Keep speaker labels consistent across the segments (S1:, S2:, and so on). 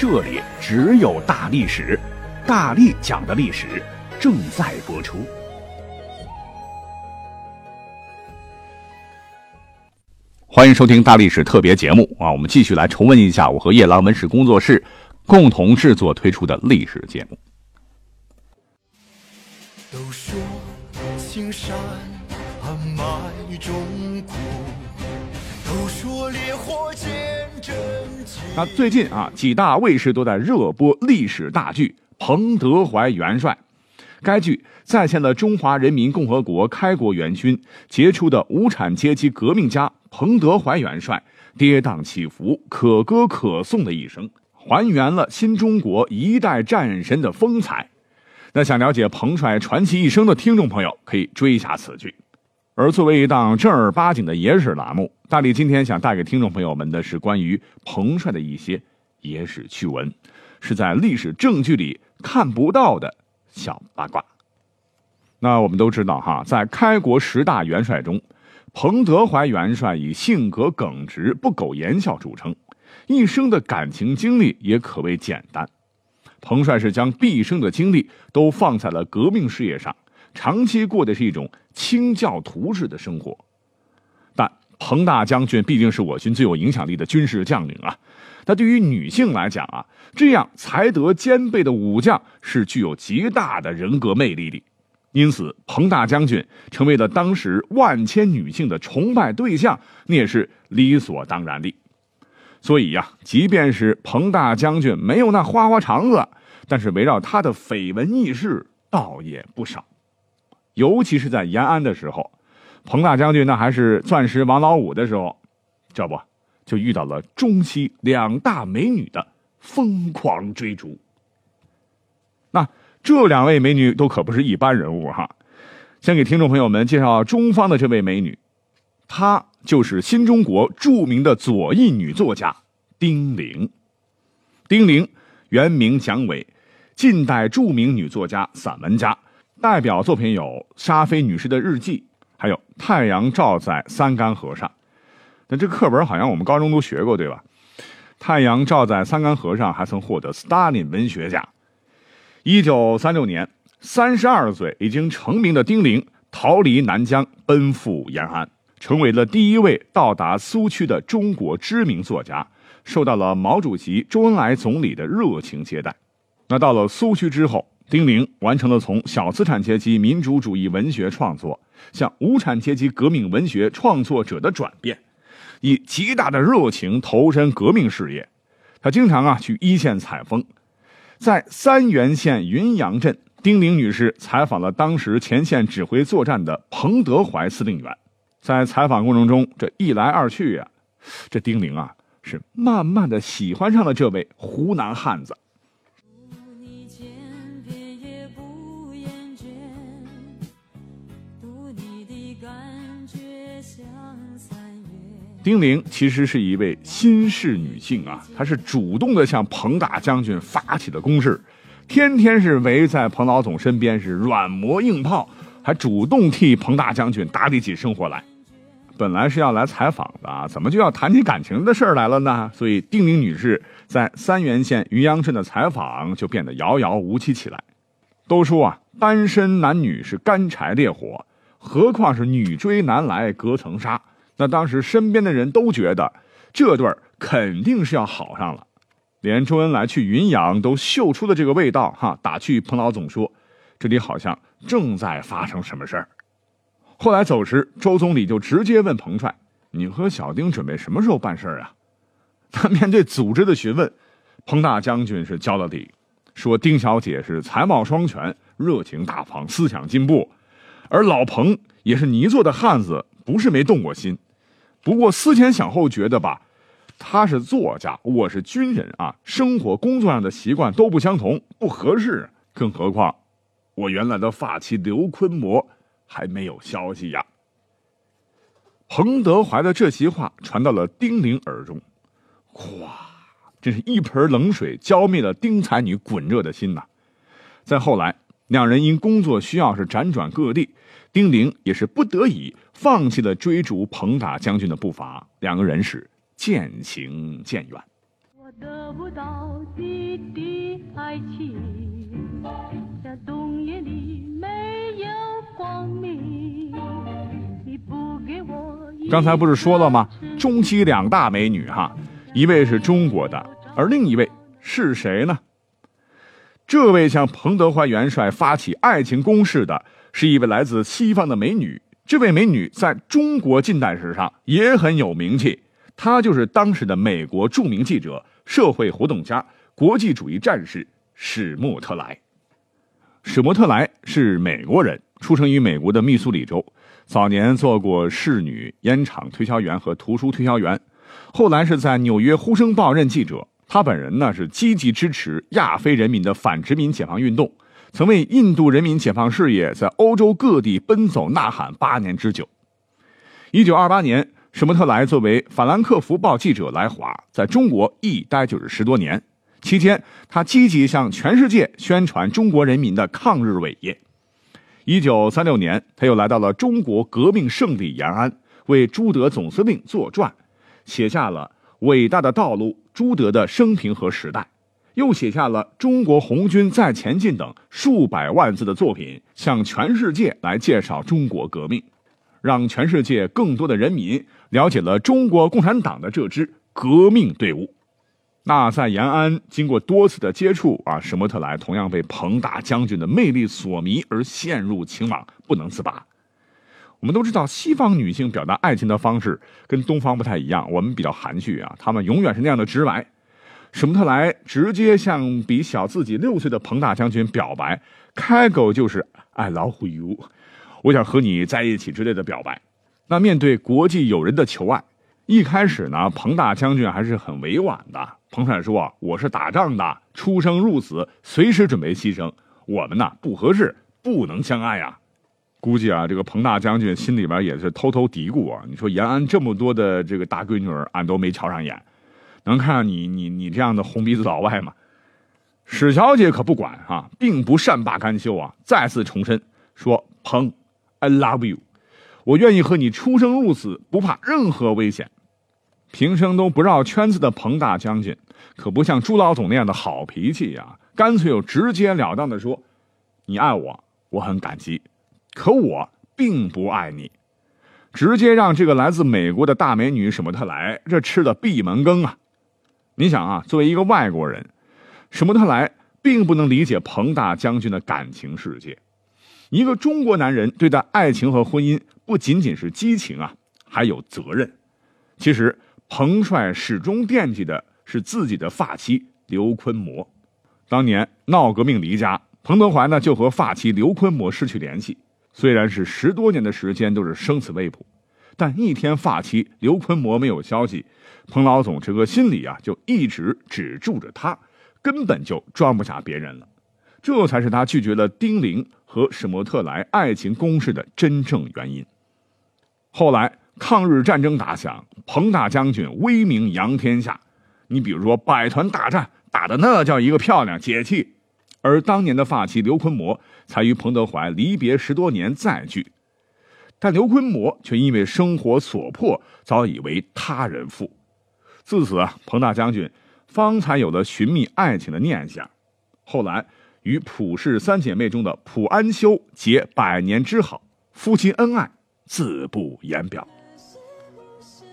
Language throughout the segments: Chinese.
S1: 这里只有大历史，大力讲的历史正在播出。欢迎收听大历史特别节目啊！我们继续来重温一下我和夜郎文史工作室共同制作推出的历史节目。都说青山埋忠骨，都说烈火见真。那最近啊，几大卫视都在热播历史大剧《彭德怀元帅》。该剧再现了中华人民共和国开国元勋、杰出的无产阶级革命家彭德怀元帅跌宕起伏、可歌可颂的一生，还原了新中国一代战神的风采。那想了解彭帅传奇一生的听众朋友，可以追一下此剧。而作为一档正儿八经的野史栏目，大力今天想带给听众朋友们的是关于彭帅的一些野史趣闻，是在历史证据里看不到的小八卦。那我们都知道哈，在开国十大元帅中，彭德怀元帅以性格耿直、不苟言笑著称，一生的感情经历也可谓简单。彭帅是将毕生的精力都放在了革命事业上，长期过的是一种清教徒式的生活。但彭大将军毕竟是我军最有影响力的军事将领啊，他对于女性来讲啊，这样才德兼备的武将是具有极大的人格魅力的。因此，彭大将军成为了当时万千女性的崇拜对象，那也是理所当然的。所以呀，即便是彭大将军没有那花花肠子，但是围绕他的绯闻轶事倒也不少。尤其是在延安的时候，彭大将军那还是钻石王老五的时候，这不就遇到了中西两大美女的疯狂追逐。那这两位美女都可不是一般人物哈。先给听众朋友们介绍中方的这位美女，她。就是新中国著名的左翼女作家丁玲。丁玲原名蒋伟，近代著名女作家、散文家，代表作品有沙菲女士的日记，还有《太阳照在三干河上》。那这课本好像我们高中都学过，对吧？《太阳照在三干河上》还曾获得斯大林文学奖。一九三六年，三十二岁已经成名的丁玲逃离南疆，奔赴延安。成为了第一位到达苏区的中国知名作家，受到了毛主席、周恩来总理的热情接待。那到了苏区之后，丁玲完成了从小资产阶级民主主义文学创作向无产阶级革命文学创作者的转变，以极大的热情投身革命事业。他经常啊去一线采风，在三原县云阳镇，丁玲女士采访了当时前线指挥作战的彭德怀司令员。在采访过程中，这一来二去呀，这丁玲啊是慢慢的喜欢上了这位湖南汉子。丁玲其实是一位新式女性啊，她是主动的向彭大将军发起的攻势，天天是围在彭老总身边是软磨硬泡，还主动替彭大将军打理起生活来。本来是要来采访的啊，怎么就要谈起感情的事儿来了呢？所以丁玲女士在三原县云阳镇的采访就变得遥遥无期起来。都说啊，单身男女是干柴烈火，何况是女追男来隔层纱。那当时身边的人都觉得这对儿肯定是要好上了，连周恩来去云阳都嗅出了这个味道。哈，打趣彭老总说，这里好像正在发生什么事儿。后来走时，周总理就直接问彭帅：“你和小丁准备什么时候办事儿啊？” 他面对组织的询问，彭大将军是交了底，说：“丁小姐是才貌双全，热情大方，思想进步，而老彭也是泥做的汉子，不是没动过心。不过思前想后，觉得吧，他是作家，我是军人啊，生活工作上的习惯都不相同，不合适。更何况，我原来的发妻刘坤模还没有消息呀。彭德怀的这席话传到了丁玲耳中，哗，真是一盆冷水浇灭了丁才女滚热的心呐。再后来，两人因工作需要是辗转各地，丁玲也是不得已放弃了追逐彭大将军的步伐，两个人是渐行渐远。我得不到你的爱情，在冬夜里没有光明，你不给我。刚才不是说了吗？中西两大美女哈，一位是中国的，而另一位是谁呢？这位向彭德怀元帅发起爱情攻势的是一位来自西方的美女。这位美女在中国近代史上也很有名气，她就是当时的美国著名记者、社会活动家、国际主义战士史莫特莱。史莫特莱是美国人，出生于美国的密苏里州，早年做过侍女、烟厂推销员和图书推销员，后来是在纽约《呼声报》任记者。他本人呢是积极支持亚非人民的反殖民解放运动，曾为印度人民解放事业在欧洲各地奔走呐喊八年之久。一九二八年，史莫特莱作为《法兰克福报》记者来华，在中国一待就是十多年。期间，他积极向全世界宣传中国人民的抗日伟业。一九三六年，他又来到了中国革命圣地延安，为朱德总司令作传，写下了。伟大的道路，朱德的生平和时代，又写下了《中国红军在前进》等数百万字的作品，向全世界来介绍中国革命，让全世界更多的人民了解了中国共产党的这支革命队伍。那在延安经过多次的接触啊，史莫特莱同样被彭大将军的魅力所迷，而陷入情网不能自拔。我们都知道，西方女性表达爱情的方式跟东方不太一样，我们比较含蓄啊，她们永远是那样的直白。史穆特莱直接向比小自己六岁的彭大将军表白，开口就是 “I love you”，我想和你在一起之类的表白。那面对国际友人的求爱，一开始呢，彭大将军还是很委婉的。彭帅说：“我是打仗的，出生入死，随时准备牺牲。我们呢不合适，不能相爱呀。”估计啊，这个彭大将军心里边也是偷偷嘀咕啊。你说延安这么多的这个大闺女儿，俺都没瞧上眼，能看上你你你这样的红鼻子老外吗？史小姐可不管啊，并不善罢甘休啊，再次重申说：“彭，I love you，我愿意和你出生入死，不怕任何危险。”平生都不绕圈子的彭大将军，可不像朱老总那样的好脾气呀，干脆又直截了当的说：“你爱我，我很感激。”可我并不爱你，直接让这个来自美国的大美女史莫特莱这吃的闭门羹啊！你想啊，作为一个外国人，史莫特莱并不能理解彭大将军的感情世界。一个中国男人对待爱情和婚姻，不仅仅是激情啊，还有责任。其实，彭帅始终惦记的是自己的发妻刘坤模。当年闹革命离家，彭德怀呢就和发妻刘坤模失去联系。虽然是十多年的时间都是生死未卜，但一天发妻刘坤模没有消息，彭老总这个心里啊就一直只住着他，根本就装不下别人了。这才是他拒绝了丁玲和史莫特莱爱情攻势的真正原因。后来抗日战争打响，彭大将军威名扬天下，你比如说百团大战打的那叫一个漂亮解气。而当年的发妻刘坤模才与彭德怀离别十多年再聚，但刘坤模却因为生活所迫，早已为他人妇。自此啊，彭大将军方才有了寻觅爱情的念想。后来与蒲氏三姐妹中的蒲安修结百年之好，夫妻恩爱自不言表。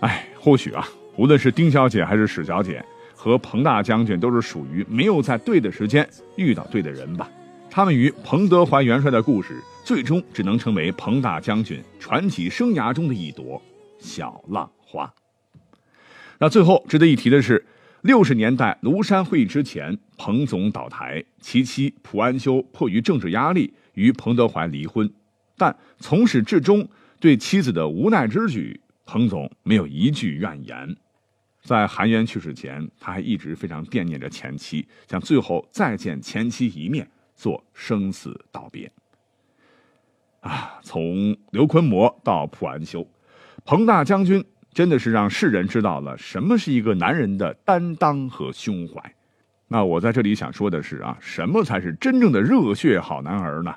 S1: 哎，或许啊，无论是丁小姐还是史小姐。和彭大将军都是属于没有在对的时间遇到对的人吧。他们与彭德怀元帅的故事，最终只能成为彭大将军传奇生涯中的一朵小浪花。那最后值得一提的是，六十年代庐山会议之前，彭总倒台，其妻蒲安修迫于政治压力与彭德怀离婚，但从始至终对妻子的无奈之举，彭总没有一句怨言。在韩元去世前，他还一直非常惦念着前妻，想最后再见前妻一面，做生死道别。啊，从刘坤模到蒲安修，彭大将军真的是让世人知道了什么是一个男人的担当和胸怀。那我在这里想说的是啊，什么才是真正的热血好男儿呢？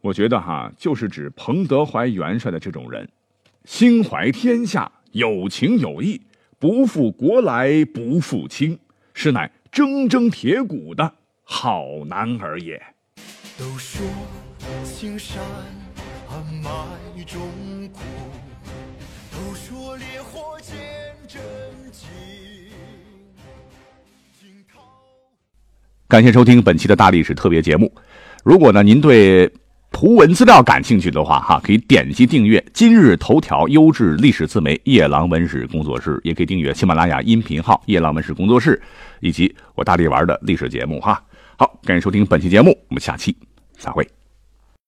S1: 我觉得哈，就是指彭德怀元帅的这种人，心怀天下，有情有义，不负国来不负卿，实乃铮铮铁骨的好男儿也。都说青山埋忠骨，都说烈火见真情。感谢收听本期的大历史特别节目。如果呢您对图文资料感兴趣的话，哈，可以点击订阅今日头条优质历史自媒夜郎文史工作室，也可以订阅喜马拉雅音频号夜郎文史工作室，以及我大力玩的历史节目哈。好，感谢收听本期节目，我们下期再会。